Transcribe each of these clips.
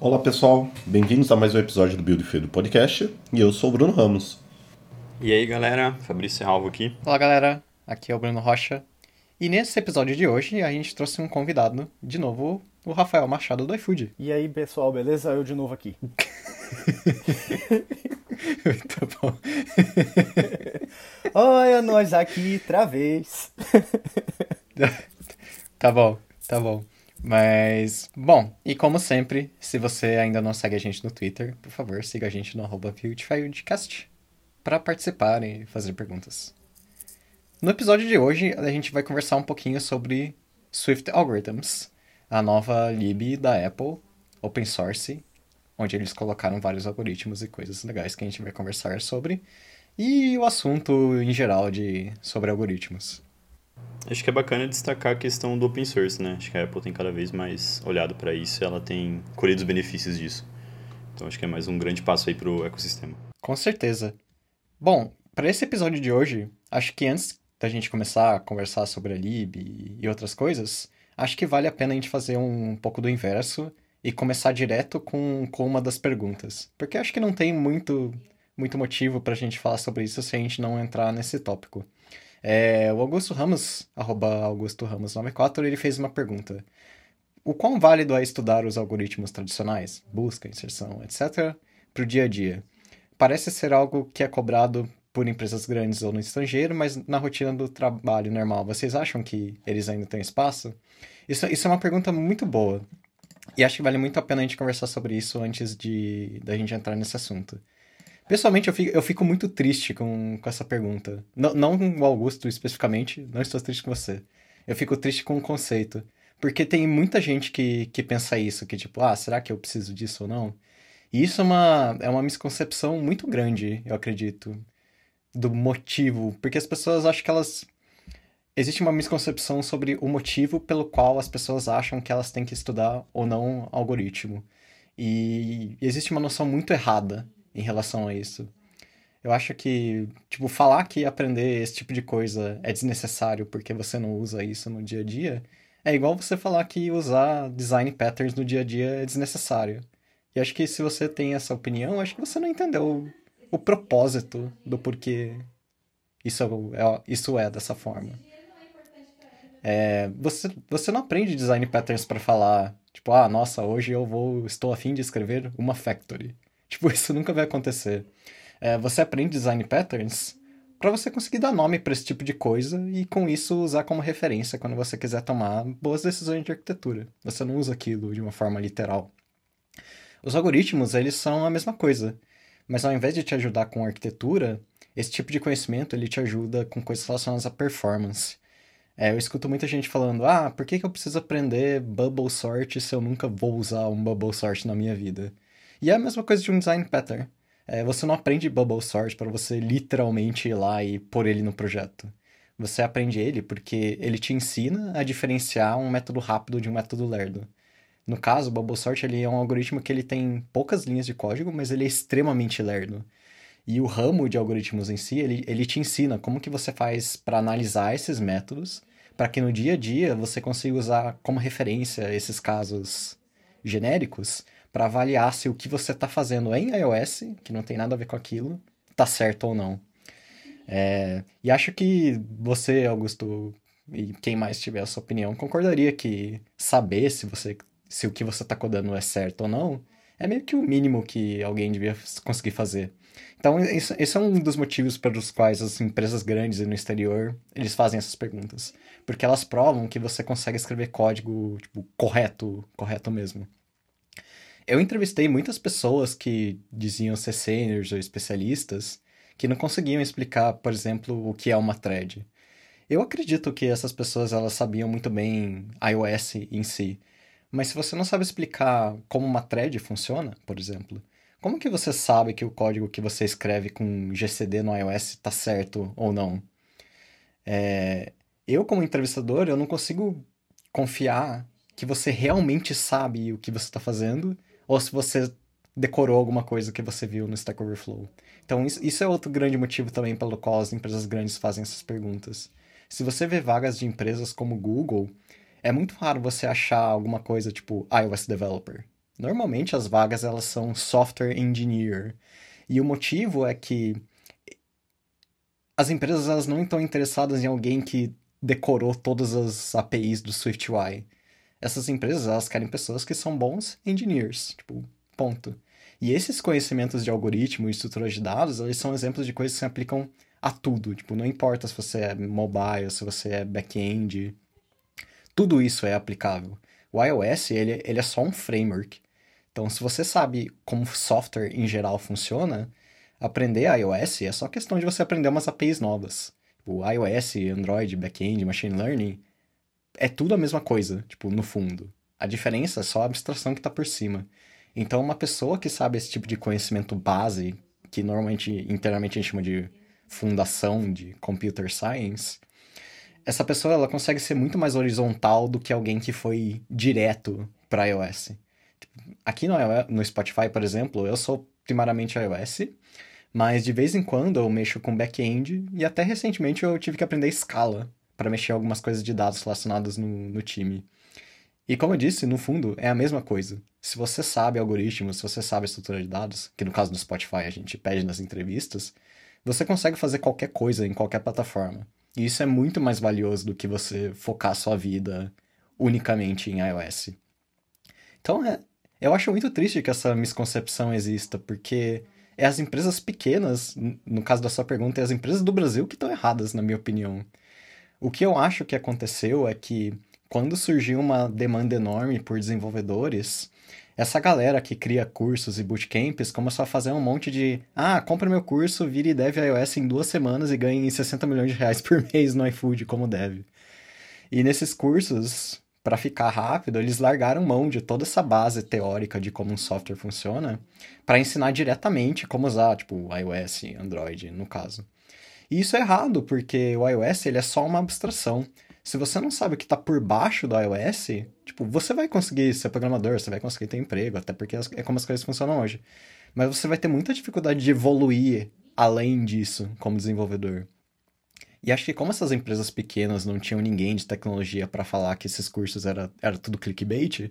Olá pessoal, bem-vindos a mais um episódio do Build Feio do podcast e eu sou o Bruno Ramos. E aí galera, Fabrício Alvo aqui. Olá galera, aqui é o Bruno Rocha. E nesse episódio de hoje a gente trouxe um convidado, de novo, o Rafael Machado do iFood. E aí pessoal, beleza? Eu de novo aqui. Muito bom. Olha nós aqui outra vez. tá bom, tá bom. Mas, bom, e como sempre, se você ainda não segue a gente no Twitter, por favor, siga a gente no arroba para participar e fazer perguntas. No episódio de hoje, a gente vai conversar um pouquinho sobre Swift Algorithms, a nova lib da Apple, open source, onde eles colocaram vários algoritmos e coisas legais que a gente vai conversar sobre, e o assunto em geral de sobre algoritmos. Acho que é bacana destacar a questão do open source, né? Acho que a Apple tem cada vez mais olhado para isso e ela tem colhido os benefícios disso. Então acho que é mais um grande passo aí pro ecossistema. Com certeza. Bom, para esse episódio de hoje, acho que antes da gente começar a conversar sobre a lib e outras coisas, acho que vale a pena a gente fazer um pouco do inverso e começar direto com, com uma das perguntas. Porque acho que não tem muito, muito motivo para a gente falar sobre isso se a gente não entrar nesse tópico. É, o Augusto Ramos, arroba Augusto Ramos 94, ele fez uma pergunta. O quão válido é estudar os algoritmos tradicionais, busca, inserção, etc., para o dia a dia? Parece ser algo que é cobrado por empresas grandes ou no estrangeiro, mas na rotina do trabalho normal, vocês acham que eles ainda têm espaço? Isso, isso é uma pergunta muito boa. E acho que vale muito a pena a gente conversar sobre isso antes de da gente entrar nesse assunto. Pessoalmente, eu fico, eu fico muito triste com, com essa pergunta. Não, não o Augusto especificamente, não estou triste com você. Eu fico triste com o conceito. Porque tem muita gente que, que pensa isso, que tipo, ah, será que eu preciso disso ou não? E isso é uma, é uma misconcepção muito grande, eu acredito, do motivo. Porque as pessoas acham que elas. Existe uma misconcepção sobre o motivo pelo qual as pessoas acham que elas têm que estudar ou não algoritmo. E existe uma noção muito errada em relação a isso. Eu acho que, tipo, falar que aprender esse tipo de coisa é desnecessário porque você não usa isso no dia a dia, é igual você falar que usar design patterns no dia a dia é desnecessário. E acho que se você tem essa opinião, acho que você não entendeu o, propósito do porquê isso é, isso é dessa forma. É, você, você não aprende design patterns para falar, tipo, ah, nossa, hoje eu vou, estou afim de escrever uma factory. Tipo, isso nunca vai acontecer. É, você aprende design patterns para você conseguir dar nome para esse tipo de coisa e com isso usar como referência quando você quiser tomar boas decisões de arquitetura. Você não usa aquilo de uma forma literal. Os algoritmos, eles são a mesma coisa, mas ao invés de te ajudar com arquitetura, esse tipo de conhecimento ele te ajuda com coisas relacionadas à performance. É, eu escuto muita gente falando, ah, por que, que eu preciso aprender bubble sort se eu nunca vou usar um bubble sort na minha vida? E é a mesma coisa de um design pattern. É, você não aprende bubble sort para você literalmente ir lá e pôr ele no projeto. Você aprende ele porque ele te ensina a diferenciar um método rápido de um método lerdo. No caso, o Bubble Sort ele é um algoritmo que ele tem poucas linhas de código, mas ele é extremamente lerdo. E o ramo de algoritmos em si, ele, ele te ensina como que você faz para analisar esses métodos, para que no dia a dia você consiga usar como referência esses casos genéricos para avaliar se o que você está fazendo em iOS, que não tem nada a ver com aquilo, está certo ou não. É, e acho que você, Augusto, e quem mais tiver a sua opinião, concordaria que saber se você se o que você está codando é certo ou não é meio que o mínimo que alguém devia conseguir fazer. Então, esse é um dos motivos pelos quais as empresas grandes no exterior, eles fazem essas perguntas. Porque elas provam que você consegue escrever código, tipo, correto, correto mesmo. Eu entrevistei muitas pessoas que diziam ser seniors ou especialistas que não conseguiam explicar, por exemplo, o que é uma thread. Eu acredito que essas pessoas elas sabiam muito bem iOS em si, mas se você não sabe explicar como uma thread funciona, por exemplo, como que você sabe que o código que você escreve com GCD no iOS está certo ou não? É... Eu, como entrevistador, eu não consigo confiar que você realmente sabe o que você está fazendo ou se você decorou alguma coisa que você viu no Stack Overflow. Então, isso é outro grande motivo também pelo qual as empresas grandes fazem essas perguntas. Se você vê vagas de empresas como Google, é muito raro você achar alguma coisa tipo iOS Developer. Normalmente as vagas elas são software engineer. E o motivo é que as empresas elas não estão interessadas em alguém que decorou todas as APIs do SwiftUI. Essas empresas elas querem pessoas que são bons engineers, tipo, ponto. E esses conhecimentos de algoritmo e estruturas de dados, eles são exemplos de coisas que se aplicam a tudo. Tipo, não importa se você é mobile, se você é back-end, tudo isso é aplicável. O iOS, ele, ele é só um framework. Então, se você sabe como software em geral funciona, aprender iOS é só questão de você aprender umas APIs novas. O iOS, Android, back-end, machine learning, é tudo a mesma coisa, tipo, no fundo. A diferença é só a abstração que está por cima. Então, uma pessoa que sabe esse tipo de conhecimento base, que normalmente internamente a gente chama de fundação de computer science, essa pessoa ela consegue ser muito mais horizontal do que alguém que foi direto para iOS. Aqui no, no Spotify, por exemplo, eu sou primariamente iOS, mas de vez em quando eu mexo com back-end e até recentemente eu tive que aprender Scala para mexer algumas coisas de dados relacionadas no, no time. E como eu disse, no fundo é a mesma coisa. Se você sabe algoritmos, se você sabe estrutura de dados, que no caso do Spotify a gente pede nas entrevistas, você consegue fazer qualquer coisa em qualquer plataforma. E isso é muito mais valioso do que você focar sua vida unicamente em iOS. Então, é, eu acho muito triste que essa misconcepção exista, porque é as empresas pequenas, no caso da sua pergunta, é as empresas do Brasil que estão erradas, na minha opinião. O que eu acho que aconteceu é que quando surgiu uma demanda enorme por desenvolvedores, essa galera que cria cursos e bootcamps começou a fazer um monte de ah, compra meu curso, vire dev iOS em duas semanas e ganhe 60 milhões de reais por mês no iFood como dev. E nesses cursos, para ficar rápido, eles largaram mão de toda essa base teórica de como um software funciona para ensinar diretamente como usar, tipo, iOS, Android, no caso. E isso é errado, porque o iOS ele é só uma abstração se você não sabe o que está por baixo do iOS, tipo, você vai conseguir ser programador, você vai conseguir ter emprego, até porque é como as coisas funcionam hoje. Mas você vai ter muita dificuldade de evoluir além disso como desenvolvedor. E acho que como essas empresas pequenas não tinham ninguém de tecnologia para falar que esses cursos era, era tudo clickbait,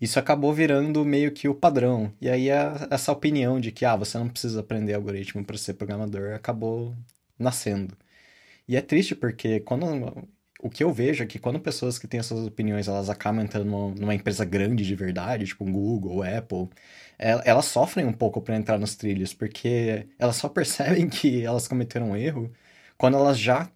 isso acabou virando meio que o padrão. E aí a, essa opinião de que ah, você não precisa aprender algoritmo para ser programador acabou nascendo. E é triste porque quando o que eu vejo é que quando pessoas que têm essas opiniões, elas acabam entrando numa, numa empresa grande de verdade, tipo Google, Apple, elas sofrem um pouco para entrar nos trilhos, porque elas só percebem que elas cometeram um erro quando elas já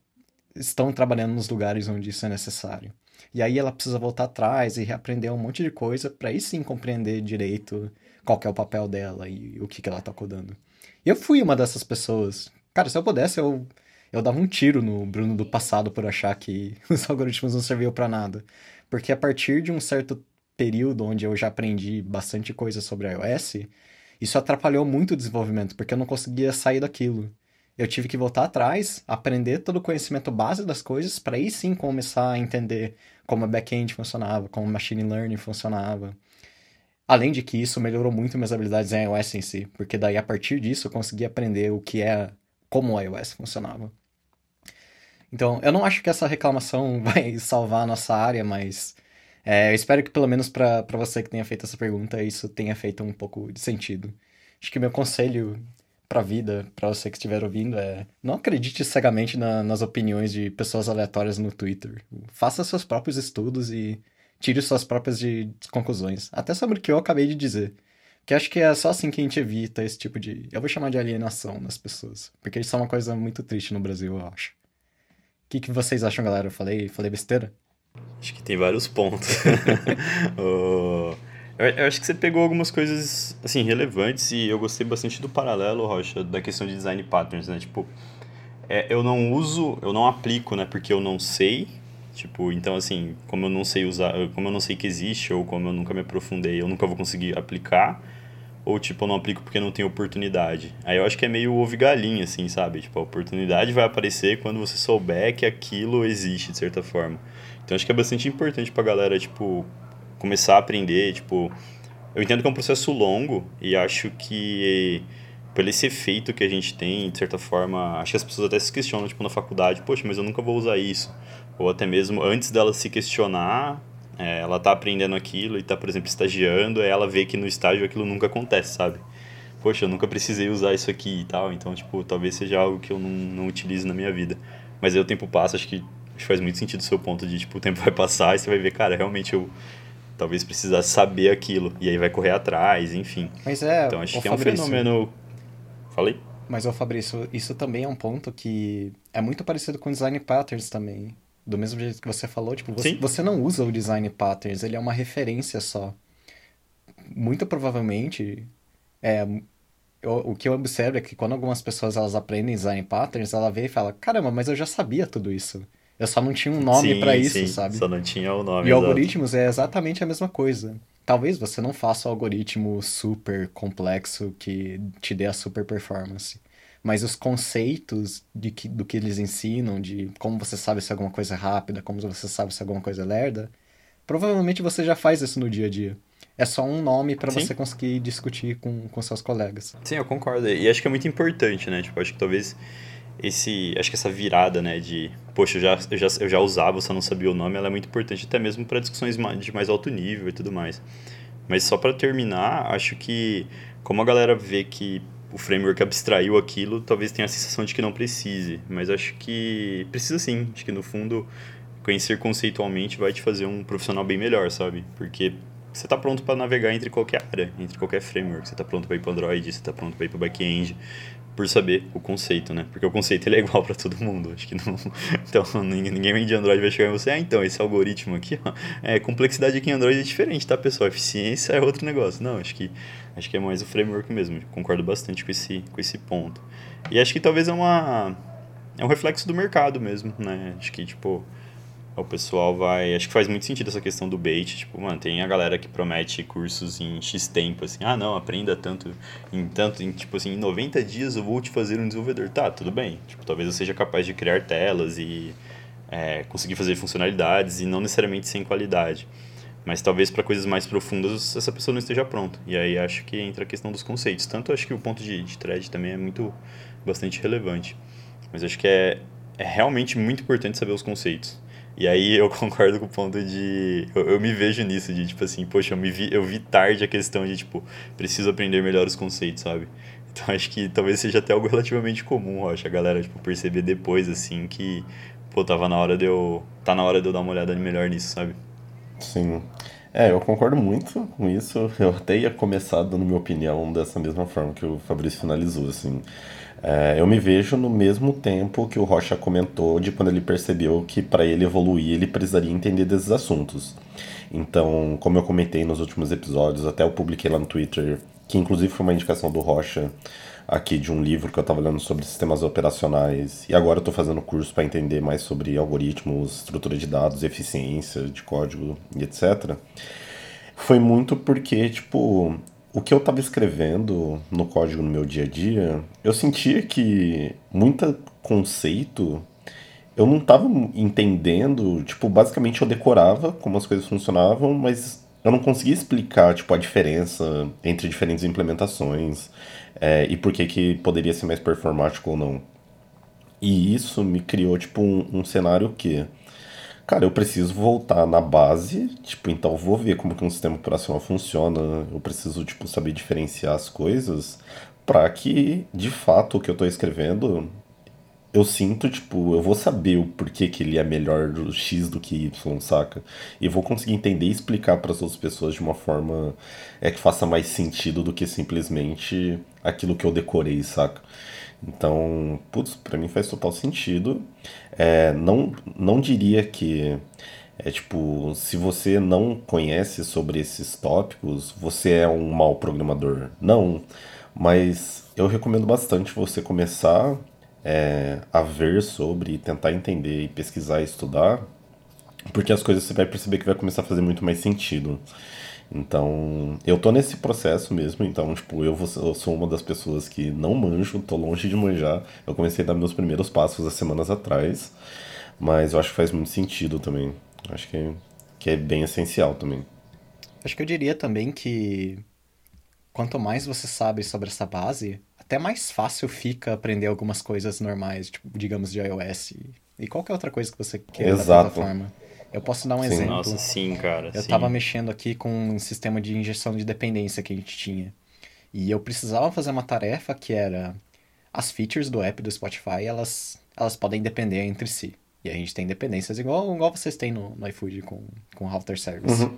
estão trabalhando nos lugares onde isso é necessário. E aí ela precisa voltar atrás e reaprender um monte de coisa para aí sim compreender direito qual é o papel dela e o que, que ela tá codando. Eu fui uma dessas pessoas. Cara, se eu pudesse, eu eu dava um tiro no Bruno do passado por achar que os algoritmos não serviam para nada. Porque a partir de um certo período onde eu já aprendi bastante coisa sobre iOS, isso atrapalhou muito o desenvolvimento, porque eu não conseguia sair daquilo. Eu tive que voltar atrás, aprender todo o conhecimento base das coisas, para aí sim começar a entender como a back-end funcionava, como o machine learning funcionava. Além de que isso melhorou muito minhas habilidades em iOS em si, porque daí a partir disso eu consegui aprender o que é como o iOS funcionava. Então, eu não acho que essa reclamação vai salvar a nossa área, mas é, eu espero que pelo menos para você que tenha feito essa pergunta, isso tenha feito um pouco de sentido. Acho que meu conselho para vida, para você que estiver ouvindo, é não acredite cegamente na, nas opiniões de pessoas aleatórias no Twitter. Faça seus próprios estudos e tire suas próprias de, conclusões. Até sobre o que eu acabei de dizer. Que acho que é só assim que a gente evita esse tipo de. Eu vou chamar de alienação nas pessoas. Porque isso é uma coisa muito triste no Brasil, eu acho que, que vocês acham, galera? Eu falei, falei besteira? Acho que tem vários pontos. eu, eu, acho que você pegou algumas coisas, assim, relevantes e eu gostei bastante do paralelo, Rocha, da questão de design patterns, né? Tipo, é, eu não uso, eu não aplico, né? Porque eu não sei, Tipo, então assim, como eu não sei usar, como eu não sei que existe ou como eu nunca me aprofundei, eu nunca vou conseguir aplicar ou tipo, eu não aplico porque não tem oportunidade. Aí eu acho que é meio ovo galinha, assim, sabe? Tipo, a oportunidade vai aparecer quando você souber que aquilo existe, de certa forma. Então acho que é bastante importante pra galera, tipo, começar a aprender, tipo... Eu entendo que é um processo longo e acho que pelo esse efeito que a gente tem, de certa forma, acho que as pessoas até se questionam, tipo, na faculdade, poxa, mas eu nunca vou usar isso. Ou até mesmo antes dela se questionar, é, ela tá aprendendo aquilo e tá, por exemplo, estagiando, aí ela vê que no estágio aquilo nunca acontece, sabe? Poxa, eu nunca precisei usar isso aqui e tal, então, tipo, talvez seja algo que eu não, não utilize na minha vida. Mas aí o tempo passa, acho que, acho que faz muito sentido o seu ponto de, tipo, o tempo vai passar e você vai ver, cara, realmente eu talvez precisasse saber aquilo, e aí vai correr atrás, enfim. Mas é, Então, acho que é um fenômeno... Falei? Mas, ô Fabrício, isso também é um ponto que é muito parecido com design patterns também. Do mesmo jeito que você falou, tipo, você, você não usa o design patterns, ele é uma referência só. Muito provavelmente, é, eu- o que eu observo é que quando algumas pessoas elas aprendem design patterns, ela vê e fala, caramba, mas eu já sabia tudo isso. Eu só não tinha um nome pra isso, sim, sabe? Só não tinha o nome, E exato. algoritmos é exatamente a mesma coisa. Talvez você não faça um algoritmo super complexo que te dê a super performance. Mas os conceitos de que, do que eles ensinam, de como você sabe se alguma coisa é rápida, como você sabe se alguma coisa é lerda, provavelmente você já faz isso no dia a dia. É só um nome para você conseguir discutir com, com seus colegas. Sim, eu concordo. E acho que é muito importante, né? Tipo, acho que talvez esse, acho que essa virada, né, de, poxa, eu já, eu já, eu já usava, só não sabia o nome, ela é muito importante até mesmo para discussões de mais alto nível e tudo mais. Mas só para terminar, acho que como a galera vê que o framework abstraiu aquilo, talvez tenha a sensação de que não precise, mas acho que precisa sim. Acho que no fundo conhecer conceitualmente vai te fazer um profissional bem melhor, sabe? Porque você está pronto para navegar entre qualquer área, entre qualquer framework. Você está pronto para ir para Android, você está pronto para ir para back-end, por saber o conceito, né? Porque o conceito ele é igual para todo mundo. Acho que não. Então ninguém, vem de Android vai chegar em você. Ah, então esse algoritmo aqui, ó, é complexidade aqui em Android é diferente, tá, pessoal? Eficiência é outro negócio. Não, acho que acho que é mais o framework mesmo. Concordo bastante com esse com esse ponto. E acho que talvez é uma é um reflexo do mercado mesmo, né? Acho que tipo o pessoal vai. Acho que faz muito sentido essa questão do bait. Tipo, mano, tem a galera que promete cursos em X tempo, assim, ah, não, aprenda tanto, em tanto, em, tipo assim, em 90 dias eu vou te fazer um desenvolvedor. Tá, tudo bem. Tipo, talvez eu seja capaz de criar telas e é, conseguir fazer funcionalidades e não necessariamente sem qualidade. Mas talvez para coisas mais profundas essa pessoa não esteja pronta. E aí acho que entra a questão dos conceitos. Tanto acho que o ponto de, de thread também é muito bastante relevante. Mas acho que é, é realmente muito importante saber os conceitos. E aí eu concordo com o ponto de. Eu, eu me vejo nisso, de tipo assim, poxa, eu, me vi, eu vi tarde a questão de, tipo, preciso aprender melhor os conceitos, sabe? Então acho que talvez seja até algo relativamente comum, acho, a galera, tipo, perceber depois, assim, que, pô, tava na hora de eu. Tá na hora de eu dar uma olhada melhor nisso, sabe? Sim. É, eu concordo muito com isso. Eu até ia começar dando minha opinião dessa mesma forma que o Fabrício finalizou, assim. É, eu me vejo no mesmo tempo que o Rocha comentou de quando ele percebeu que para ele evoluir ele precisaria entender desses assuntos. Então, como eu comentei nos últimos episódios, até eu publiquei lá no Twitter, que inclusive foi uma indicação do Rocha aqui de um livro que eu estava lendo sobre sistemas operacionais e agora eu estou fazendo curso para entender mais sobre algoritmos, estrutura de dados, eficiência de código e etc. Foi muito porque, tipo, o que eu estava escrevendo no código no meu dia a dia, eu sentia que muito conceito eu não estava entendendo, tipo, basicamente eu decorava como as coisas funcionavam, mas eu não conseguia explicar, tipo, a diferença entre diferentes implementações é, e por que que poderia ser mais performático ou não. E isso me criou, tipo, um, um cenário que, cara, eu preciso voltar na base, tipo, então vou ver como que um sistema operacional funciona, eu preciso, tipo, saber diferenciar as coisas para que, de fato, o que eu estou escrevendo eu sinto, tipo, eu vou saber o porquê que ele é melhor do X do que Y, saca? E vou conseguir entender e explicar para as outras pessoas de uma forma é que faça mais sentido do que simplesmente aquilo que eu decorei, saca? Então, putz, pra mim faz total sentido. É, não, não diria que é tipo, se você não conhece sobre esses tópicos, você é um mau programador. Não, mas eu recomendo bastante você começar é, a ver sobre, tentar entender pesquisar estudar, porque as coisas você vai perceber que vai começar a fazer muito mais sentido. Então, eu tô nesse processo mesmo, então, tipo, eu, vou, eu sou uma das pessoas que não manjo, tô longe de manjar. Eu comecei a dar meus primeiros passos há semanas atrás, mas eu acho que faz muito sentido também. Acho que, que é bem essencial também. Acho que eu diria também que quanto mais você sabe sobre essa base, até mais fácil fica aprender algumas coisas normais, tipo, digamos, de iOS e, e qualquer outra coisa que você queira da Exato. plataforma. Eu posso dar um Sim. exemplo. Nossa, sim, cara. Eu sim. tava mexendo aqui com um sistema de injeção de dependência que a gente tinha. E eu precisava fazer uma tarefa que era as features do app do Spotify, elas, elas podem depender entre si. E a gente tem dependências igual, igual vocês têm no, no iFood com, com Router Service.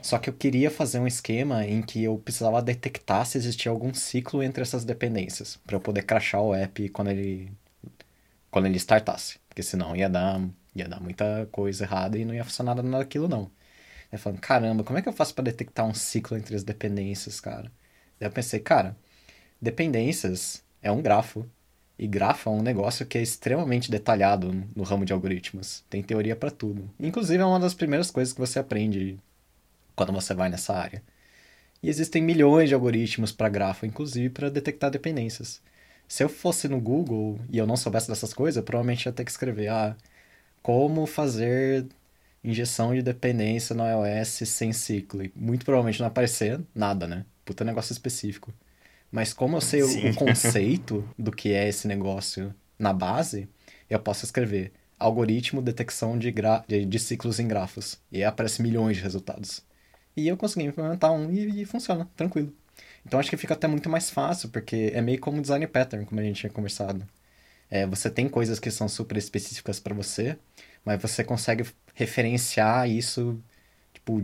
Só que eu queria fazer um esquema em que eu precisava detectar se existia algum ciclo entre essas dependências, para eu poder crashar o app quando ele quando ele startasse, porque senão ia dar ia dar muita coisa errada e não ia funcionar nada daquilo não. Aí falando, caramba, como é que eu faço para detectar um ciclo entre as dependências, cara? Daí eu pensei, cara, dependências é um grafo. E grafo é um negócio que é extremamente detalhado no ramo de algoritmos. Tem teoria para tudo. Inclusive é uma das primeiras coisas que você aprende quando você vai nessa área. E existem milhões de algoritmos para grafo, inclusive para detectar dependências. Se eu fosse no Google e eu não soubesse dessas coisas, eu provavelmente ia ter que escrever, ah, como fazer injeção de dependência no iOS sem ciclo. Muito provavelmente não aparecer nada, né? Puta negócio específico. Mas como eu sei Sim. o conceito do que é esse negócio na base, eu posso escrever algoritmo detecção de, gra... de, de ciclos em grafos. E aí aparece milhões de resultados. E eu consegui implementar um e, e funciona, tranquilo. Então acho que fica até muito mais fácil, porque é meio como design pattern, como a gente tinha conversado. É, você tem coisas que são super específicas para você, mas você consegue referenciar isso, tipo,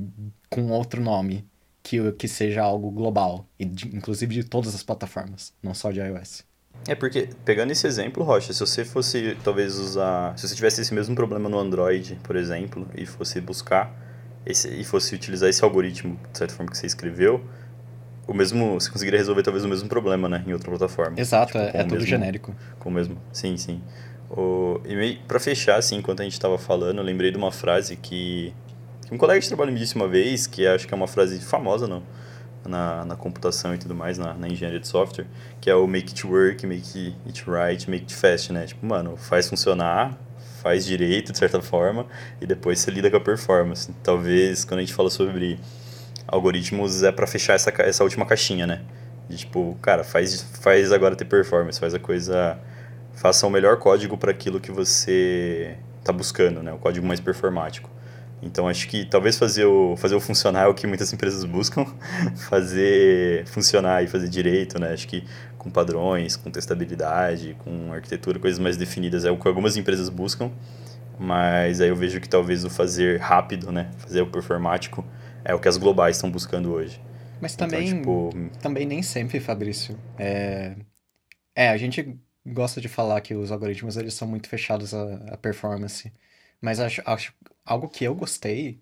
com outro nome, que, que seja algo global, e de- inclusive de todas as plataformas, não só de iOS. É porque, pegando esse exemplo, Rocha, se você fosse talvez usar. Se você tivesse esse mesmo problema no Android, por exemplo, e fosse buscar esse, e fosse utilizar esse algoritmo, de certa forma que você escreveu, o mesmo. Você conseguiria resolver talvez o mesmo problema, né? Em outra plataforma. Exato, Tipo, é, é tudo mesmo- genérico. Com o mesmo. Sim, sim. O, e meio, pra fechar, assim, enquanto a gente tava falando, eu lembrei de uma frase que, que um colega de trabalho me disse uma vez, que acho que é uma frase famosa no, na, na computação e tudo mais, na, na engenharia de software, que é o make it work, make it right, make it fast, né? Tipo, mano, faz funcionar, faz direito, de certa forma, e depois você lida com a performance. Talvez, quando a gente fala sobre algoritmos, é pra fechar essa, essa última caixinha, né? De, tipo, cara, faz, faz agora ter performance, faz a coisa faça o melhor código para aquilo que você está buscando, né? O código mais performático. Então acho que talvez fazer o, fazer o funcionar é o que muitas empresas buscam, fazer funcionar e fazer direito, né? Acho que com padrões, com testabilidade, com arquitetura, coisas mais definidas é o que algumas empresas buscam, mas aí eu vejo que talvez o fazer rápido, né? Fazer o performático é o que as globais estão buscando hoje. Mas Então, também, tipo, também nem sempre, Fabrício. É, é, a gente gosta de falar que os algoritmos eles são muito fechados à, à performance. Mas acho, acho algo que eu gostei,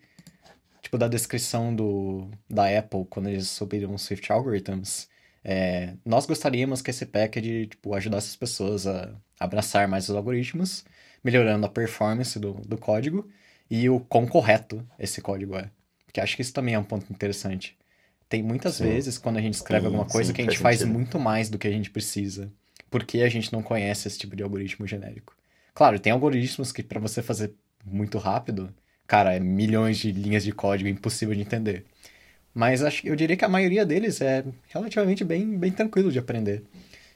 tipo, da descrição do, da Apple quando eles subiram os Swift Algorithms. É, nós gostaríamos que esse package, tipo, ajudasse as pessoas a abraçar mais os algoritmos, melhorando a performance do, do código e o quão correto esse código é. Porque acho que isso também é um ponto interessante. Tem muitas Sim. vezes quando a gente escreve Sim, alguma coisa sim, que a gente faz faz sentido. muito mais do que a gente precisa. Porque a gente não conhece esse tipo de algoritmo genérico. Claro, tem algoritmos que para você fazer muito rápido, cara, é milhões de linhas de código, é impossível de entender. Mas acho, eu diria que a maioria deles é relativamente bem, bem tranquilo de aprender.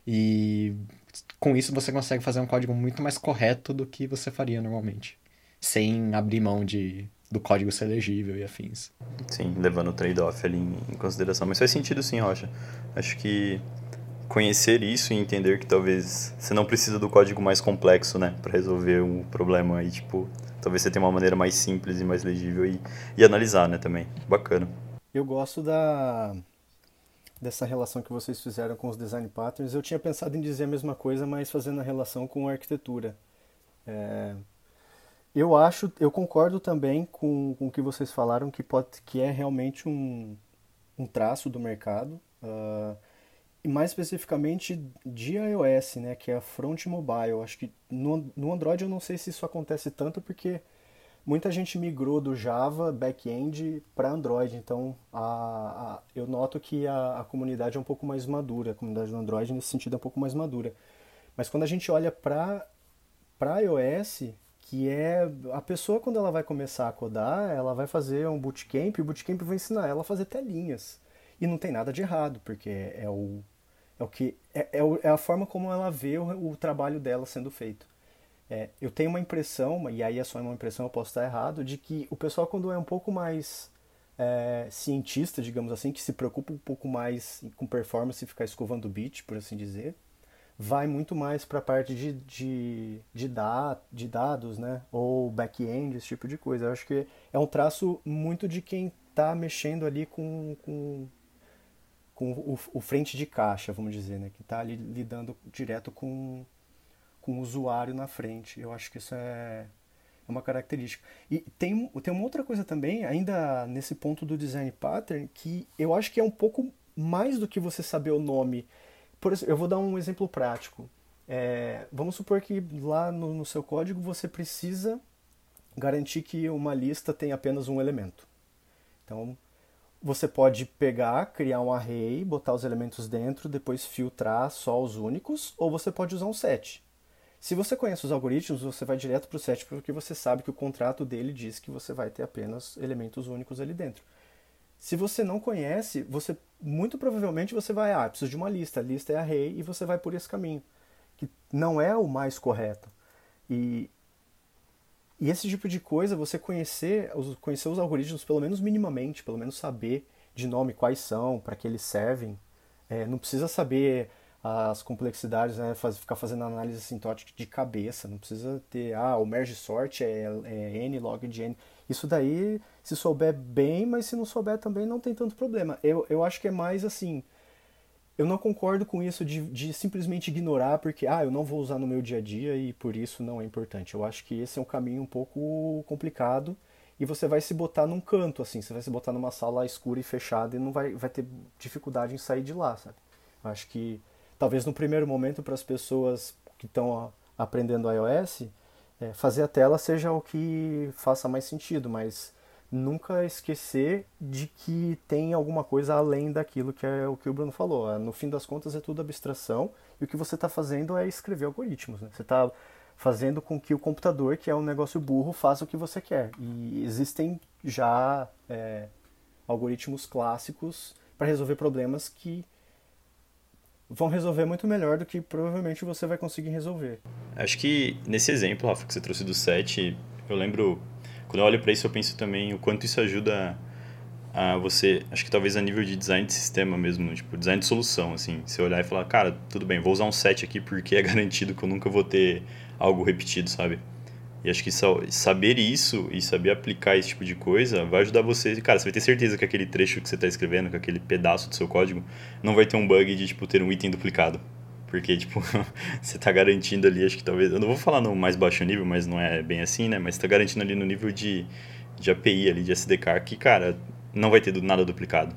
E com isso você consegue fazer um código muito mais correto do que você faria normalmente. Sem abrir mão de, do código ser legível e afins. Sim, levando o trade-off ali em em consideração. Mas faz sentido sim, Rocha. Acho que conhecer isso e entender que talvez você não precisa do código mais complexo, né, para resolver um problema aí, tipo, talvez você tenha uma maneira mais simples e mais legível e, e analisar, né, também. Bacana. Eu gosto da dessa relação que vocês fizeram com os design patterns. Eu tinha pensado em dizer a mesma coisa, mas fazendo a relação com a arquitetura. É, eu acho, eu concordo também com, com o que vocês falaram, que pode, que é realmente um, um traço do mercado, ah, e mais especificamente de iOS, né, que é a front mobile. Acho que no, no Android eu não sei se isso acontece tanto, porque muita gente migrou do Java back-end para Android, então a, a- eu noto que a, a comunidade é um pouco mais madura, a comunidade do Android nesse sentido é um pouco mais madura. Mas quando a gente olha para iOS, que é a pessoa quando ela vai começar a codar, ela vai fazer um bootcamp, e o bootcamp vai ensinar ela a fazer telinhas. E não tem nada de errado, porque é o é o que é, é, o- é a forma como ela vê o, o trabalho dela sendo feito. É, eu tenho uma impressão, e aí é só uma impressão, eu posso estar errado, de que o pessoal quando é um pouco mais é, cientista, digamos assim, que se preocupa um pouco mais com performance e ficar escovando bit, por assim dizer, vai muito mais para a parte de, de, de, da, de dados, né? Ou back-end, esse tipo de coisa. Eu acho que é um traço muito de quem está mexendo ali com, com, com o, o, frente de caixa, vamos dizer, né? Que está ali lidando direto com, com o usuário na frente. Eu acho que isso é, é uma característica. E tem, tem uma outra coisa também, ainda nesse ponto do design pattern, que eu acho que é um pouco mais do que você saber o nome por exemplo, eu vou dar um exemplo prático. É, vamos supor que lá no, no seu código você precisa garantir que uma lista tem apenas um elemento. Então, você pode pegar, criar um array, botar os elementos dentro, depois filtrar só os únicos, ou você pode usar um set. Se você conhece os algoritmos, você vai direto para o set porque você sabe que o contrato dele diz que você vai ter apenas elementos únicos ali dentro. Se você não conhece, você muito provavelmente você vai, ah, preciso de uma lista, a lista é array e você vai por esse caminho, que não é o mais correto. E, e esse tipo de coisa, você conhecer, conhecer os algoritmos pelo menos minimamente, pelo menos saber de nome quais são, para que eles servem, é, não precisa saber as complexidades, né, faz, ficar fazendo análise assintótica de cabeça, não precisa ter, ah, o merge sort é, é n log de n. Isso daí, se souber bem, mas se não souber também não tem tanto problema. Eu, eu acho que é mais assim. Eu não concordo com isso de, de simplesmente ignorar porque, ah, eu não vou usar no meu dia a dia e por isso não é importante. Eu acho que esse é um caminho um pouco complicado e você vai se botar num canto, assim, você vai se botar numa sala escura e fechada e não vai, vai ter dificuldade em sair de lá, sabe? Eu acho que talvez no primeiro momento para as pessoas que estão aprendendo iOS, é, fazer a tela seja o que faça mais sentido, mas nunca esquecer de que tem alguma coisa além daquilo que é o que o Bruno falou. É, no fim das contas é tudo abstração e o que você está fazendo é escrever algoritmos. Né? Você está fazendo com que o computador, que é um negócio burro, faça o que você quer. E existem já é, algoritmos clássicos para resolver problemas que vão resolver muito melhor do que provavelmente você vai conseguir resolver. Acho que nesse exemplo, Rafa, que você trouxe do set, eu lembro, quando eu olho para isso, eu penso também o quanto isso ajuda a você, acho que talvez a nível de design de sistema mesmo, tipo, design de solução, assim, você olhar e falar, cara, tudo bem, vou usar um set aqui porque é garantido que eu nunca vou ter algo repetido, sabe? E acho que saber isso e saber aplicar esse tipo de coisa vai ajudar você. Cara, você vai ter certeza que aquele trecho que você está escrevendo, que aquele pedaço do seu código, não vai ter um bug de tipo ter um item duplicado. Porque, tipo, você está garantindo ali, acho que talvez. Eu não vou falar no mais baixo nível, mas não é bem assim, né? Mas está garantindo ali no nível de, de API ali, de SDK, que, cara, não vai ter nada duplicado.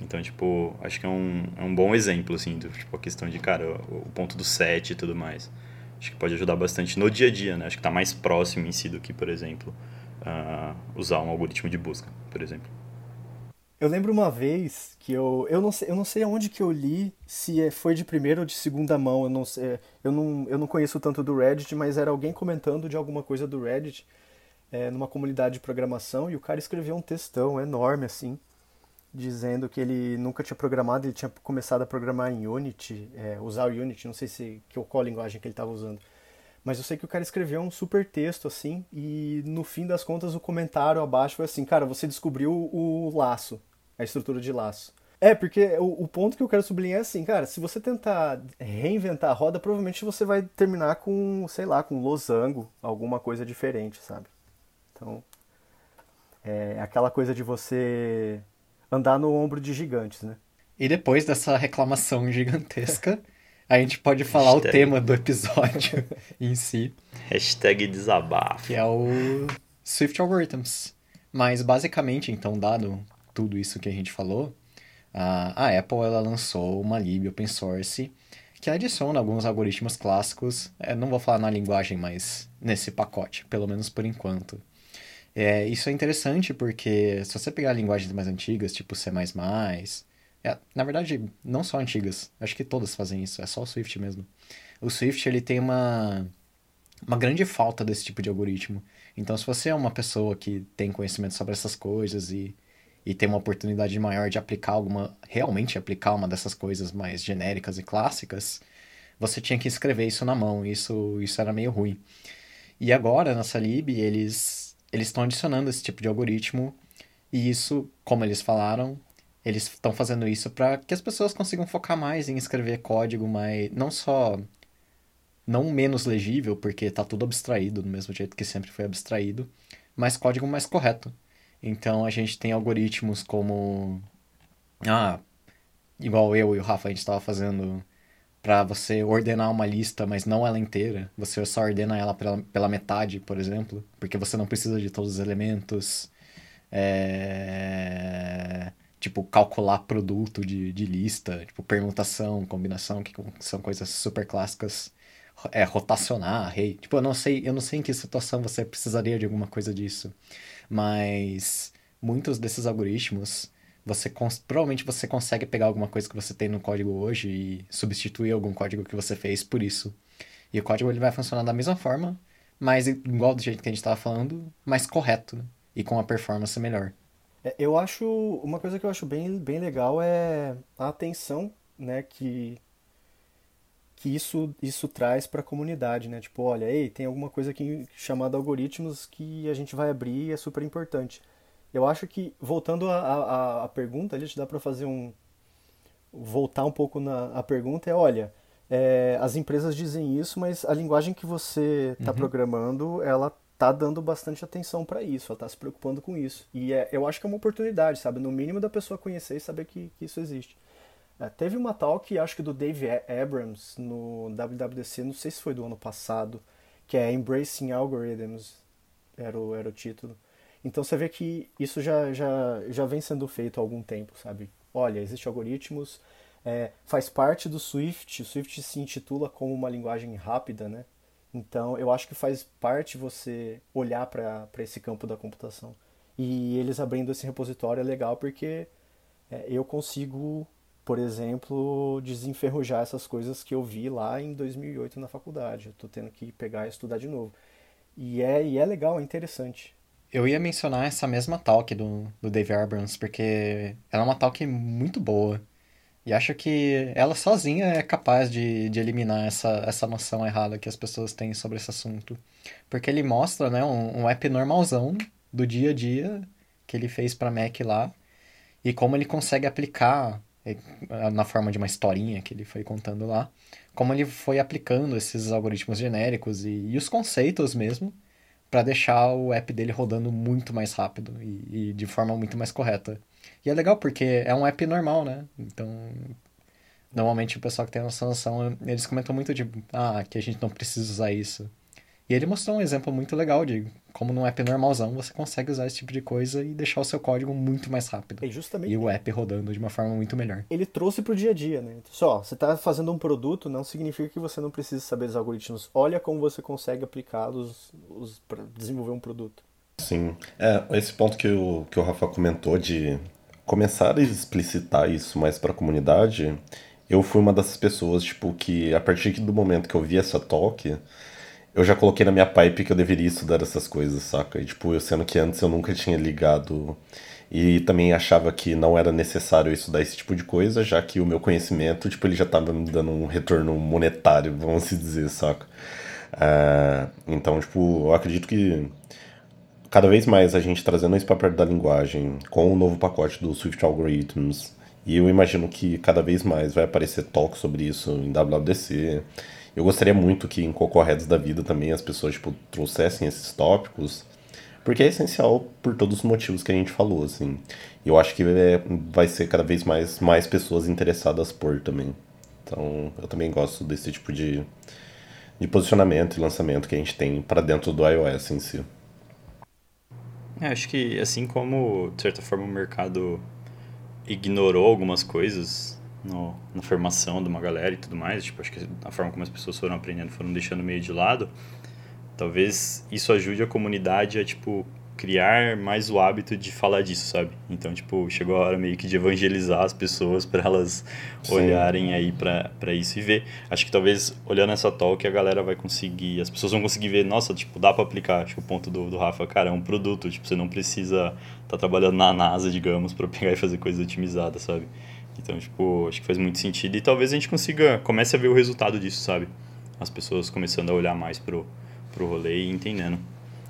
Então, tipo, acho que é um, é um bom exemplo, assim, do, tipo, a questão de, cara, o, o ponto do set e tudo mais acho que pode ajudar bastante no dia a dia, né? Acho que está mais próximo em si do que, por exemplo, uh, usar um algoritmo de busca, por exemplo. Eu lembro uma vez que eu eu não sei eu não sei aonde que eu li se é, foi de primeira ou de segunda mão eu não sei eu não eu não conheço tanto do Reddit mas era alguém comentando de alguma coisa do Reddit é, numa comunidade de programação e o cara escreveu um textão enorme assim dizendo que ele nunca tinha programado, ele tinha começado a programar em Unity, é, usar o Unity, não sei se que, qual a linguagem que ele estava usando. Mas eu sei que o cara escreveu um super texto assim, e no fim das contas o comentário abaixo foi assim: Cara, você descobriu o laço, a estrutura de laço. É, porque o, o ponto que eu quero sublinhar é assim, cara, se você tentar reinventar a roda, provavelmente você vai terminar com, sei lá, com losango, alguma coisa diferente, sabe? Então, é aquela coisa de você andar no ombro de gigantes, né? E depois dessa reclamação gigantesca, a gente pode falar Hashtag. o tema do episódio em si. Hashtag desabafo. Que é o Swift Algorithms. Mas basicamente, então, dado tudo isso que a gente falou, a Apple ela lançou uma lib open source que adiciona alguns algoritmos clássicos. Eu não vou falar na linguagem, mas nesse pacote, pelo menos por enquanto. É, isso é interessante porque se você pegar linguagens mais antigas, tipo C++, é, na verdade, não só antigas, acho que todas fazem isso, é só o Swift mesmo. O Swift, ele tem uma, uma grande falta desse tipo de algoritmo. Então, se você é uma pessoa que tem conhecimento sobre essas coisas e, e tem uma oportunidade maior de aplicar alguma, realmente aplicar uma dessas coisas mais genéricas e clássicas, você tinha que escrever isso na mão, isso, isso era meio ruim. E agora, nessa lib, eles eles estão adicionando esse tipo de algoritmo, e isso, como eles falaram, eles estão fazendo isso para que as pessoas consigam focar mais em escrever código, mas não só não menos legível, porque está tudo abstraído do mesmo jeito que sempre foi abstraído, mas código mais correto. Então a gente tem algoritmos como ah, igual eu e o Rafa a gente estava fazendo para você ordenar uma lista, mas não ela inteira. Você só ordena ela pela, pela metade, por exemplo, porque você não precisa de todos os elementos. É tipo, calcular produto de, de lista, tipo, permutação, combinação, que são coisas super clássicas. É, rotacionar, rei. Tipo, eu não sei, eu não sei em que situação você precisaria de alguma coisa disso. Mas muitos desses algoritmos, você provavelmente você consegue pegar alguma coisa que você tem no código hoje e substituir algum código que você fez por isso. E o código ele vai funcionar da mesma forma, mas igual do jeito que a gente estava falando, mais correto né? e com a performance melhor. É, eu acho uma coisa que eu acho bem, bem legal é a atenção, né, que que isso isso traz para a comunidade, né? Tipo, olha, ei, tem alguma coisa aqui chamada algoritmos que a gente vai abrir e é super importante. Eu acho que voltando à pergunta, ali dá para fazer um voltar um pouco na a pergunta é, olha, é, as empresas dizem isso, mas a linguagem que você está uhum. programando, ela tá dando bastante atenção para isso, ela tá se preocupando com isso. E é, eu acho que é uma oportunidade, sabe? No mínimo da pessoa conhecer e saber que, que isso existe. É, teve uma talk, acho que do Dave Abrams, no WWDC, não sei se foi do ano passado, que é Embracing Algorithms, era o, era o título. Então você vê que isso já, já, já vem sendo feito há algum tempo, sabe? Olha, existem algoritmos, é, faz parte do Swift, o Swift se intitula como uma linguagem rápida, né? Então, eu acho que faz parte você olhar para esse campo da computação. E eles abrindo esse repositório é legal porque é, eu consigo, por exemplo, desenferrujar essas coisas que eu vi lá em 2008 na faculdade. Eu estou tendo que pegar e estudar de novo. E é, e é legal, é interessante. Eu ia mencionar essa mesma talk do, do Dave Abrams, porque ela é uma talk muito boa. E acho que ela sozinha é capaz de, de eliminar essa, essa noção errada que as pessoas têm sobre esse assunto. Porque ele mostra né, um, um app normalzão do dia a dia que ele fez para Mac lá e como ele consegue aplicar eh, na forma de uma historinha que ele foi contando lá, como ele foi aplicando esses algoritmos genéricos e, e os conceitos mesmo para deixar o app dele rodando muito mais rápido e, e de forma muito mais correta. E é legal porque é um app normal, né? Então, normalmente o pessoal que tem essa noção, eles comentam muito de, ah, que a gente não precisa usar isso. E ele mostrou um exemplo muito legal de como num app normalzão você consegue usar esse tipo de coisa e deixar o seu código muito mais rápido. E, justamente, e o app rodando de uma forma muito melhor. Ele trouxe para o dia a dia, né? Só, você está fazendo um produto, não significa que você não precisa saber dos algoritmos. Olha como você consegue aplicá-los para desenvolver um produto. Sim. É, esse ponto que o, que o Rafa comentou de começar a explicitar isso mais para a comunidade, eu fui uma dessas pessoas, tipo, que a partir do momento que eu vi essa talk, eu já coloquei na minha pipe que eu deveria estudar essas coisas, saca? E, tipo, eu sendo que antes eu nunca tinha ligado e também achava que não era necessário estudar esse tipo de coisa, já que o meu conhecimento, tipo, ele já estava me dando um retorno monetário, vamos dizer, saca? Uh, então, tipo, eu acredito que cada vez mais a gente trazendo isso para perto da linguagem, com o novo pacote do Swift Algorithms, e eu imagino que cada vez mais vai aparecer talk sobre isso em WWDC. Eu gostaria muito que em Cocorreads da vida também as pessoas tipo, trouxessem esses tópicos, porque é essencial por todos os motivos que a gente falou, assim. Eu acho que é, vai ser cada vez mais, mais pessoas interessadas por também. Então, eu também gosto desse tipo de, de posicionamento e lançamento que a gente tem para dentro do iOS em si. É, acho que assim como, de certa forma, o mercado ignorou algumas coisas no, na formação de uma galera e tudo mais, tipo, acho que a forma como as pessoas foram aprendendo foram deixando meio de lado, talvez isso ajude a comunidade a, tipo, criar mais o hábito de falar disso, sabe? Então, tipo, chegou a hora meio que de evangelizar as pessoas para elas Sim. olharem aí para isso e ver. Acho que talvez olhando essa talk a galera vai conseguir, as pessoas vão conseguir ver, nossa, tipo, dá para aplicar. Acho que o ponto do, do Rafa, cara, é um produto, tipo, você não precisa estar tá trabalhando na NASA, digamos, para pegar e fazer coisa otimizada, sabe? Então, tipo, acho que faz muito sentido. E talvez a gente consiga, comece a ver o resultado disso, sabe? As pessoas começando a olhar mais pro, pro rolê e entendendo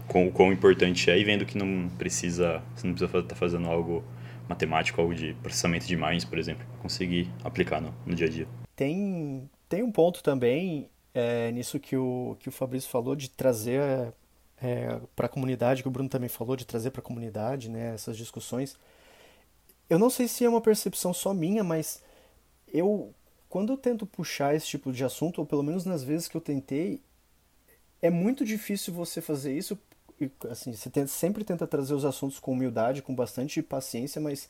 quão, quão importante é e vendo que não precisa, você não precisa estar tá fazendo algo matemático, algo de processamento de imagens, por exemplo, conseguir aplicar no, no dia a dia. Tem, tem um ponto também é, nisso que o, que o Fabrício falou de trazer é, para a comunidade, que o Bruno também falou, de trazer para a comunidade né, essas discussões. Eu não sei se é uma percepção só minha, mas eu, quando eu tento puxar esse tipo de assunto, ou pelo menos nas vezes que eu tentei, é muito difícil você fazer isso. Assim, você tenta, sempre tenta trazer os assuntos com humildade, com bastante paciência, mas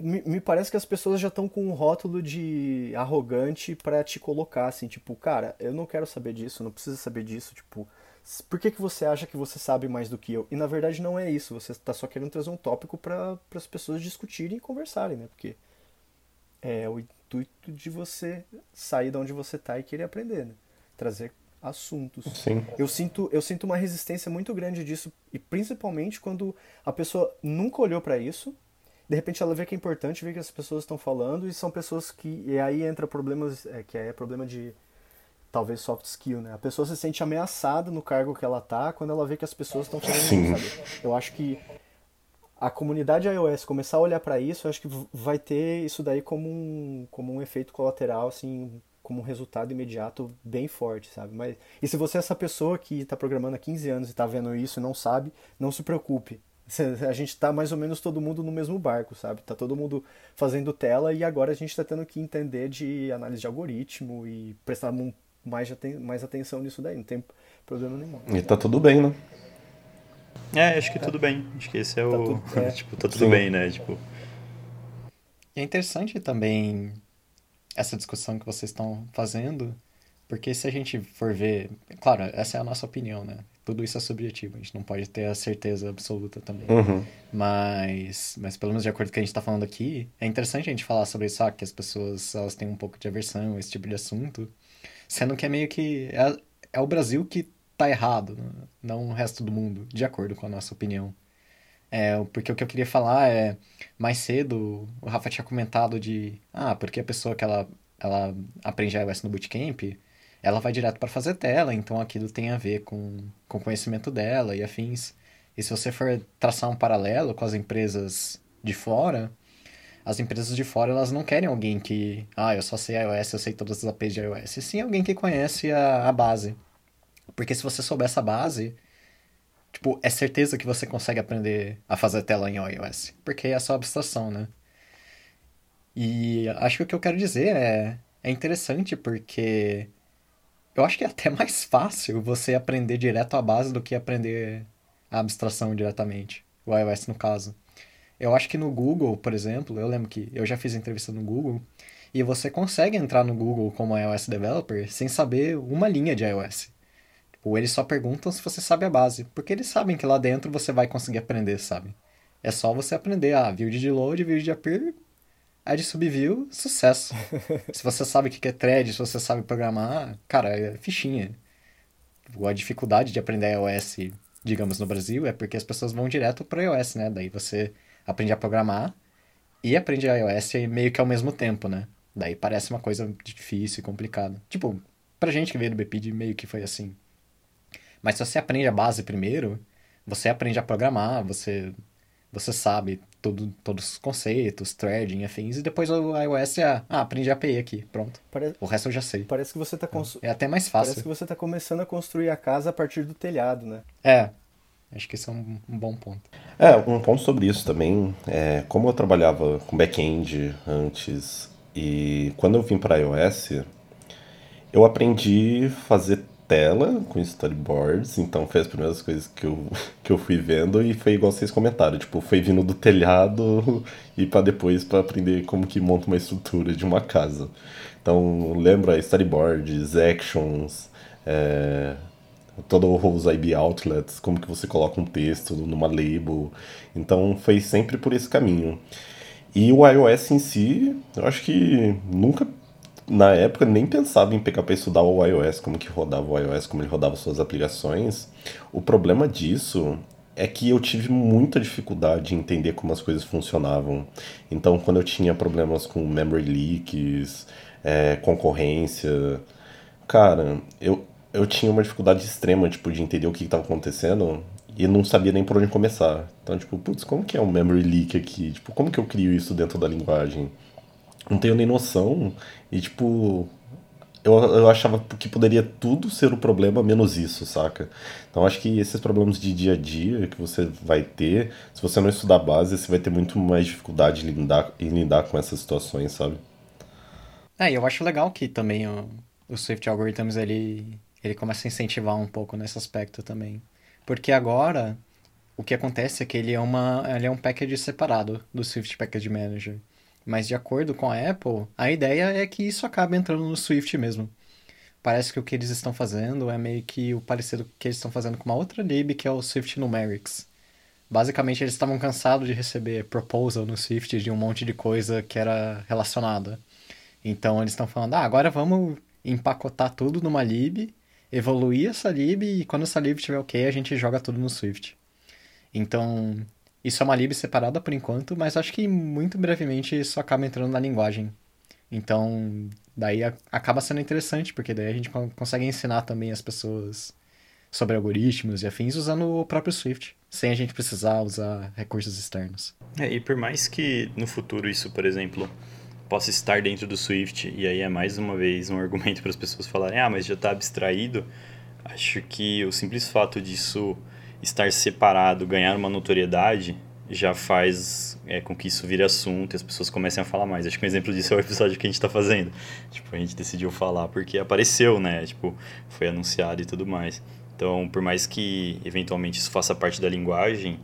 me, me parece que as pessoas já estão com um rótulo de arrogante para te colocar assim, tipo, cara, eu não quero saber disso, não precisa saber disso, tipo, por que, que você acha que você sabe mais do que eu? E na verdade não é isso, você está só querendo trazer um tópico para as pessoas discutirem e conversarem, né? Porque é o intuito de você sair de onde você está e querer aprender, né? Trazer assuntos. Sim. Eu sinto, eu sinto uma resistência muito grande disso, e principalmente quando a pessoa nunca olhou para isso, de repente ela vê que é importante, vê que as pessoas estão falando, e são pessoas que. E aí entra problemas, é, que é problema de talvez soft skill, né? A pessoa se sente ameaçada no cargo que ela tá quando ela vê que as pessoas estão falando, sabe? Eu acho que a comunidade iOS começar a olhar para isso, eu acho que vai ter isso daí como um, como um efeito colateral, assim, como um resultado imediato bem forte, sabe? Mas, e se você é essa pessoa que está programando há 15 anos e está vendo isso e não sabe, não se preocupe. A gente está mais ou menos todo mundo no mesmo barco, sabe? Tá todo mundo fazendo tela e agora a gente está tendo que entender de análise de algoritmo e prestar mais, aten mais atenção nisso daí, não tem problema nenhum. E tá tudo bem, né? É, acho que tudo bem. Acho que esse é tá o. Tudo, é. tipo, tá tudo Sim. bem, né? Tipo. E é interessante também essa discussão que vocês estão fazendo, porque se a gente for ver. Claro, essa é a nossa opinião, né? Tudo isso é subjetivo, a gente não pode ter a certeza absoluta também. Uhum. Mas, mas pelo menos de acordo com o que a gente está falando aqui, é interessante a gente falar sobre isso, ah, que as pessoas elas têm um pouco de aversão a esse tipo de assunto. Sendo que é meio que. É, é o Brasil que tá errado, não o resto do mundo, de acordo com a nossa opinião. É, porque o que eu queria falar é. Mais cedo, o Rafa tinha comentado de. Ah, porque a pessoa que ela, ela aprende iOS no bootcamp, ela vai direto para fazer tela, então aquilo tem a ver com, com o conhecimento dela e afins. E se você for traçar um paralelo com as empresas de fora, as empresas de fora elas não querem alguém que, ah, eu só sei iOS, eu sei todas as APIs de iOS, sim alguém que conhece a, a base. Porque se você souber essa base, tipo, é certeza que você consegue aprender a fazer tela em iOS, porque é só abstração, né? E acho que o que eu quero dizer é, é interessante porque eu acho que é até mais fácil você aprender direto a base do que aprender a abstração diretamente, o iOS no caso. Eu acho que no Google, por exemplo, eu lembro que eu já fiz entrevista no Google e você consegue entrar no Google como iOS developer sem saber uma linha de iOS. Tipo, eles só perguntam se você sabe a base, porque eles sabem que lá dentro você vai conseguir aprender, sabe? É só você aprender a ah, view de load, view de appear, a de subview, sucesso. se você sabe o que é thread, se você sabe programar, cara, é fichinha. A dificuldade de aprender iOS, digamos, no Brasil, é porque as pessoas vão direto para iOS, né? Daí você aprende a programar e aprende iOS meio que ao mesmo tempo, né? Daí parece uma coisa difícil e complicada. Tipo, pra gente que veio do BPD, meio que foi assim. Mas se você aprende a base primeiro, você aprende a programar, você, você sabe tudo, todos os conceitos, threading, afins, e depois o iOS é, ah, aprendi a API aqui, pronto. O resto eu já sei. Parece que você tá... Cons... É até mais fácil. Parece que você tá começando a construir a casa a partir do telhado, né? É, Acho que esse é um, um, bom ponto. É, um ponto sobre isso também, é, como eu trabalhava com back-end antes e quando eu vim para iOS, eu aprendi a fazer tela com storyboards, então foi as primeiras coisas que eu, que eu fui vendo e foi igual vocês comentaram, tipo, foi vindo do telhado e para depois para aprender como que monta uma estrutura de uma casa. Então, lembra storyboards, actions, é, todos os IB outlets, como que você coloca um texto numa label. Então foi sempre por esse caminho. E o iOS em si, eu acho que nunca na época nem pensava em para estudar o iOS, como que rodava o iOS, como ele rodava suas aplicações. O problema disso é que eu tive muita dificuldade em entender como as coisas funcionavam. Então, quando eu tinha problemas com memory leaks, é, concorrência, cara, eu, eu tinha uma dificuldade extrema, tipo, de entender o que estava acontecendo e não sabia nem por onde começar. Então, tipo, putz, como que é um memory leak aqui? Tipo, como que eu crio isso dentro da linguagem? Não tenho nem noção e, tipo, eu, eu achava que poderia tudo ser o problema menos isso, saca? Então acho que esses problemas de dia a dia que você vai ter, se você não estudar base, você vai ter muito mais dificuldade em lidar, em lidar com essas situações, sabe? É, e eu acho legal que também o, o Swift Algorithms ele, ele começa a incentivar um pouco nesse aspecto também. Porque agora o que acontece é que ele é, uma, ele é um package separado do Swift Package Manager. Mas de acordo com a Apple, a ideia é que isso acabe entrando no Swift mesmo. Parece que o que eles estão fazendo é meio que o parecido que eles estão fazendo com uma outra lib, que é o Swift Numerics. Basicamente, eles estavam cansados de receber proposal no Swift de um monte de coisa que era relacionada. Então, eles estão falando, ah, agora vamos empacotar tudo numa lib, evoluir essa lib, e quando essa lib estiver ok, a gente joga tudo no Swift. Então, isso é uma lib separada por enquanto, mas acho que muito brevemente isso acaba entrando na linguagem. Então, daí acaba sendo interessante, porque daí a gente consegue ensinar também as pessoas sobre algoritmos e afins usando o próprio Swift, sem a gente precisar usar recursos externos. É, e por mais que no futuro isso, por exemplo, possa estar dentro do Swift, e aí é mais uma vez um argumento para as pessoas falarem, ah, mas já está abstraído, acho que o simples fato disso estar separado, ganhar uma notoriedade, já faz é, com que isso vire assunto e as pessoas comecem a falar mais. Acho que um exemplo disso é o episódio que a gente está fazendo. Tipo, a gente decidiu falar porque apareceu, né? Tipo, foi anunciado e tudo mais. Então, por mais que eventualmente isso faça parte da linguagem,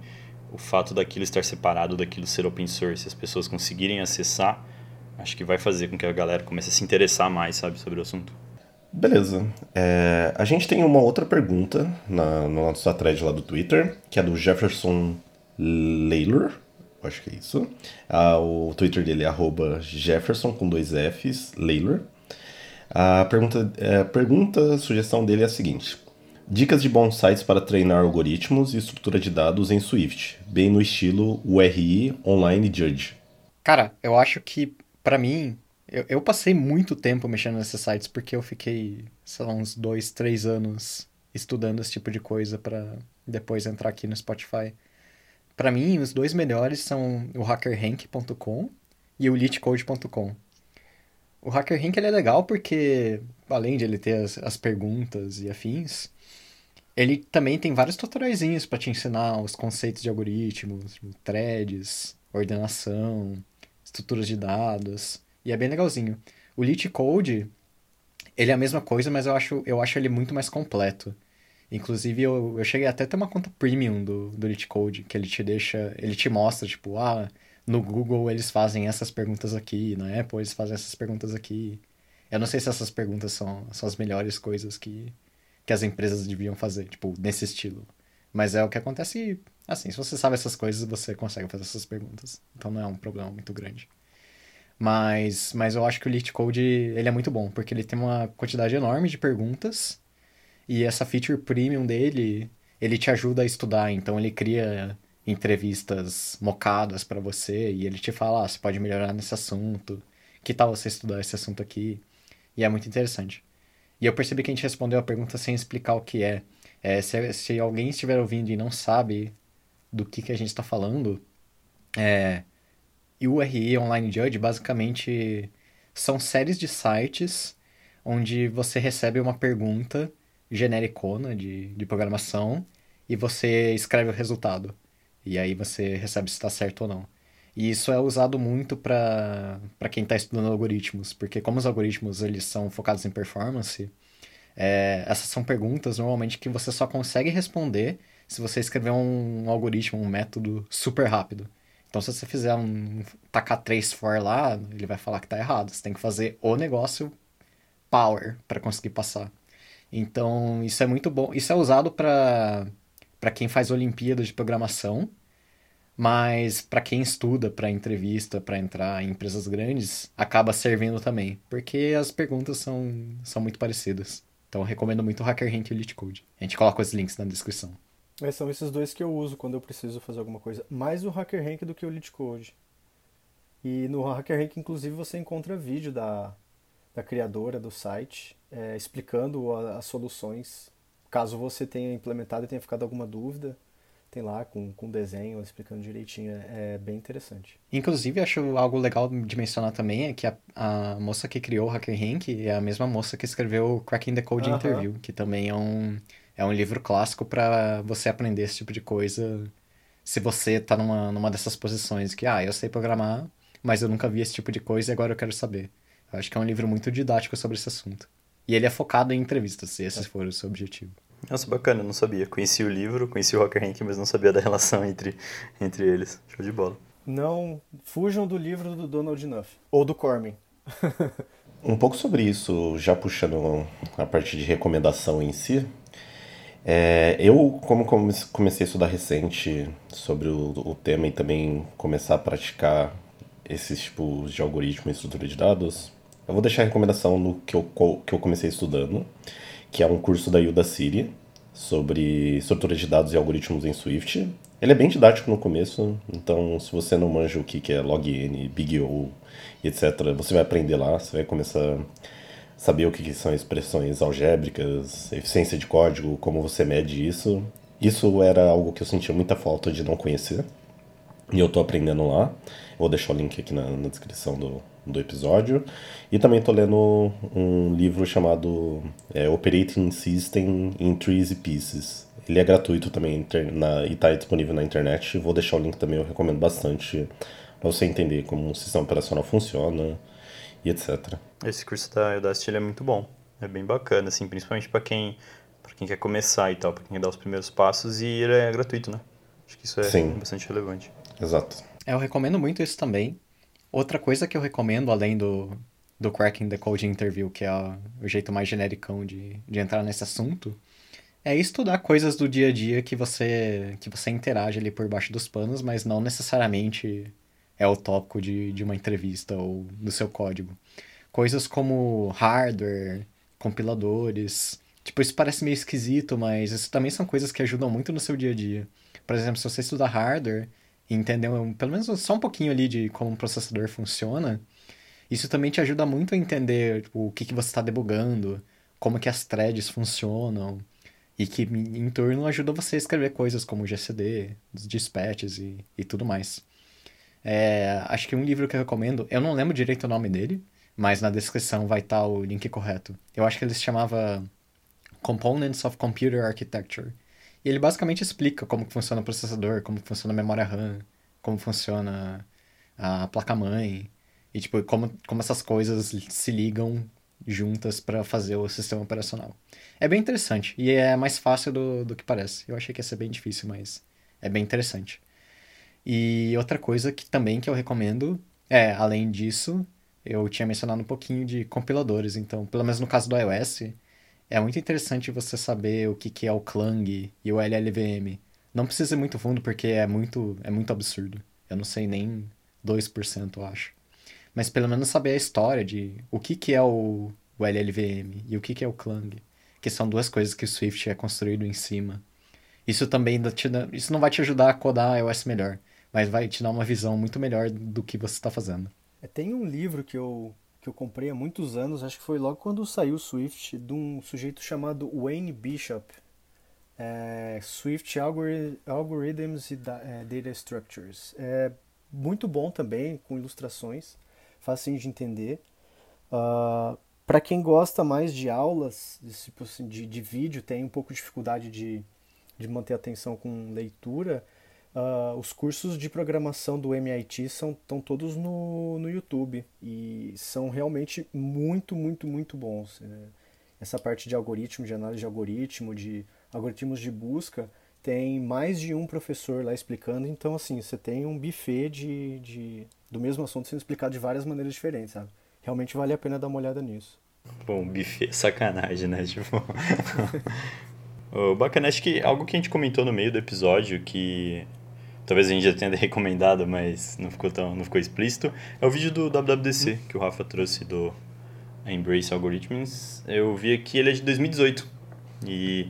o fato daquilo estar separado, daquilo ser open source, as pessoas conseguirem acessar, acho que vai fazer com que a galera comece a se interessar mais, sabe, sobre o assunto. Beleza. É, a gente tem uma outra pergunta na, na nossa thread lá do Twitter, que é do Jefferson Laylor. Acho que é isso. Ah, o Twitter dele é Jefferson com dois Fs, Laylor. A pergunta, é, pergunta, a sugestão dele é a seguinte: Dicas de bons sites para treinar algoritmos e estrutura de dados em Swift, bem no estilo URI Online Judge. Cara, eu acho que, para mim, eu, eu passei muito tempo mexendo nesses sites porque eu fiquei, sei lá, uns dois, três anos estudando esse tipo de coisa para depois entrar aqui no Spotify. Para mim, os dois melhores são o hackerrank.com e o LeetCode.com. O HackerRank ele é legal porque, além de ele ter as, as perguntas e afins, ele também tem vários tutoriaizinhos para te ensinar os conceitos de algoritmos, threads, ordenação, estruturas de dados. E é bem legalzinho. O Lit Code, ele é a mesma coisa, mas eu acho, eu acho ele muito mais completo. Inclusive, eu, eu cheguei até a ter uma conta premium do, do Lit Code, que ele te deixa, ele te mostra, tipo, ah, no Google eles fazem essas perguntas aqui, na Apple eles fazem essas perguntas aqui. Eu não sei se essas perguntas são, são as melhores coisas que, que as empresas deviam fazer, tipo, nesse estilo. Mas é o que acontece, assim, se você sabe essas coisas, você consegue fazer essas perguntas. Então não é um problema muito grande. Mas, mas eu acho que o Lit Code ele é muito bom, porque ele tem uma quantidade enorme de perguntas e essa feature premium dele, ele te ajuda a estudar, então ele cria entrevistas mocadas para você e ele te fala, ah, você pode melhorar nesse assunto, que tal você estudar esse assunto aqui? E é muito interessante. E eu percebi que a gente respondeu a pergunta sem explicar o que é. é se, se alguém estiver ouvindo e não sabe do que, que a gente está falando, é, e o URI Online Judge basicamente são séries de sites onde você recebe uma pergunta genericona de, de programação e você escreve o resultado. E aí você recebe se está certo ou não. E isso é usado muito para quem está estudando algoritmos, porque como os algoritmos eles são focados em performance, é, essas são perguntas normalmente que você só consegue responder se você escrever um algoritmo, um método super rápido. Então, se você fizer um tacar 3 for lá, ele vai falar que tá errado. Você tem que fazer o negócio power para conseguir passar. Então, isso é muito bom. Isso é usado para para quem faz Olimpíadas de programação, mas para quem estuda para entrevista, para entrar em empresas grandes, acaba servindo também, porque as perguntas são, são muito parecidas. Então, recomendo muito o HackerRank e o LeetCode. A gente coloca os links na descrição. São esses dois que eu uso quando eu preciso fazer alguma coisa. Mais o HackerRank do que o LeetCode. E no HackerRank, inclusive, você encontra vídeo da, da criadora do site é, explicando a, as soluções. Caso você tenha implementado e tenha ficado alguma dúvida, tem lá com, com desenho explicando direitinho. É, é bem interessante. Inclusive, acho algo legal de mencionar também é que a, a moça que criou o HackerRank é a mesma moça que escreveu Cracking the Code uh -huh. Interview, que também é um é um livro clássico para você aprender esse tipo de coisa se você tá numa, numa dessas posições que, ah, eu sei programar, mas eu nunca vi esse tipo de coisa e agora eu quero saber. Eu acho que é um livro muito didático sobre esse assunto. E ele é focado em entrevistas, se esse é. for o seu objetivo. Nossa, bacana, não sabia. Conheci o livro, conheci o Rocker Rank, mas não sabia da relação entre, entre eles. Show de bola. Não fujam do livro do Donald Knuth. Ou do Corman. um pouco sobre isso, já puxando a parte de recomendação em si. É, eu, como comecei a estudar recente sobre o, o, tema e também começar a praticar esses tipos de algoritmo e estrutura de dados, eu vou deixar a recomendação no que eu, que eu comecei estudando, que é um curso da Udacity sobre estrutura de dados e algoritmos em Swift. Ele é bem didático no começo, então se você não manja o que é login, big O, etc., você vai aprender lá, você vai começar saber o que são expressões algébricas, eficiência de código, como você mede isso. Isso era algo que eu sentia muita falta de não conhecer. E eu estou aprendendo lá. Vou deixar o link aqui na, na descrição do, do episódio. E também estou lendo um livro chamado é, Operating System in Trees Pieces. Ele é gratuito também na, e está disponível na internet. Vou deixar o link também, eu recomendo bastante para você entender como um sistema operacional funciona e etc. Esse curso da Udacity é muito bom. É bem bacana, assim, principalmente para quem, pra quem quer começar e tal, para quem quer dar os primeiros passos. E ele é gratuito, né? Acho que isso é Sim. bastante relevante. Exato. Eu recomendo muito isso também. Outra coisa que eu recomendo, além do, do Cracking the Code Interview, que é o jeito mais genericão de, de entrar nesse assunto, é estudar coisas do dia a dia que você, que você interage ali por baixo dos panos, mas não necessariamente é o tópico de, de uma entrevista ou do seu código. Coisas como hardware, compiladores. Tipo, isso parece meio esquisito, mas isso também são coisas que ajudam muito no seu dia a dia. Por exemplo, se você estudar hardware e entender pelo menos só um pouquinho ali de como um processador funciona, isso também te ajuda muito a entender tipo, o que, que você está debugando, como que as threads funcionam, e que em turno ajuda você a escrever coisas como GCD, dispatches e, e tudo mais. É, acho que um livro que eu recomendo, eu não lembro direito o nome dele, mas na descrição vai estar o link correto. Eu acho que ele se chamava Components of Computer Architecture. E ele basicamente explica como funciona o processador, como funciona a memória RAM, como funciona a placa-mãe, e tipo, como, como essas coisas se ligam juntas para fazer o sistema operacional. É bem interessante, e é mais fácil do, do que parece. Eu achei que ia ser bem difícil, mas é bem interessante. E outra coisa que também que eu recomendo é, além disso, eu tinha mencionado um pouquinho de compiladores, então, pelo menos no caso do iOS, é muito interessante você saber o que, que é o Clang e o LLVM. Não precisa ir muito fundo porque é muito, é muito absurdo. Eu não sei nem 2%, eu acho. Mas pelo menos saber a história de o que, que é o, o LLVM e o que, que é o Clang, que são duas coisas que o Swift é construído em cima. Isso também te, isso não vai te ajudar a codar iOS melhor, mas vai te dar uma visão muito melhor do que você está fazendo. É, tem um livro que eu, que eu comprei há muitos anos, acho que foi logo quando saiu o Swift, de um sujeito chamado Wayne Bishop. É, Swift Algorithms e é, Data Structures. É muito bom também, com ilustrações, fácil de entender. Uh, ah, Para quem gosta mais de aulas, tipo assim, de, de vídeo, tem um pouco de dificuldade de, de manter atenção com leitura, Uh, os cursos de programação do MIT são estão todos no, no YouTube e são realmente muito, muito, muito bons. É, essa parte de algoritmo, de análise de algoritmo, de algoritmos de busca, tem mais de um professor lá explicando. Então, assim, você tem um buffet de, de, do mesmo assunto sendo explicado de várias maneiras diferentes, sabe? Realmente vale a pena dar uma olhada nisso. Bom, buffet, sacanagem, né? Tipo... bacana, acho que algo que a gente comentou no meio do episódio que talvez a gente já tenha recomendado, mas não ficou tão não ficou explícito, é o vídeo do WWDC hum. que o Rafa trouxe do Embrace Algorithms. Eu vi aqui, ele é de 2018. E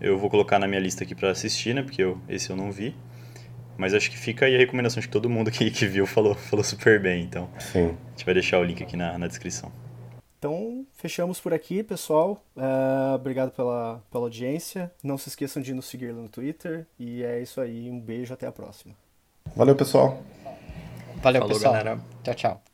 Eu vou colocar na minha lista aqui para assistir, né? Porque eu, esse eu não vi. Mas acho que fica aí a recomendação de todo mundo que, que viu falou, falou super bem. Então, Sim. a gente vai deixar o link aqui na, na descrição. Então, fechamos por aqui, pessoal. Uh, obrigado pela, pela audiência. Não se esqueçam de nos seguir no Twitter. E é isso aí. Um beijo, até a próxima. Valeu, pessoal. Valeu, Falou, pessoal. galera. Tchau, tchau.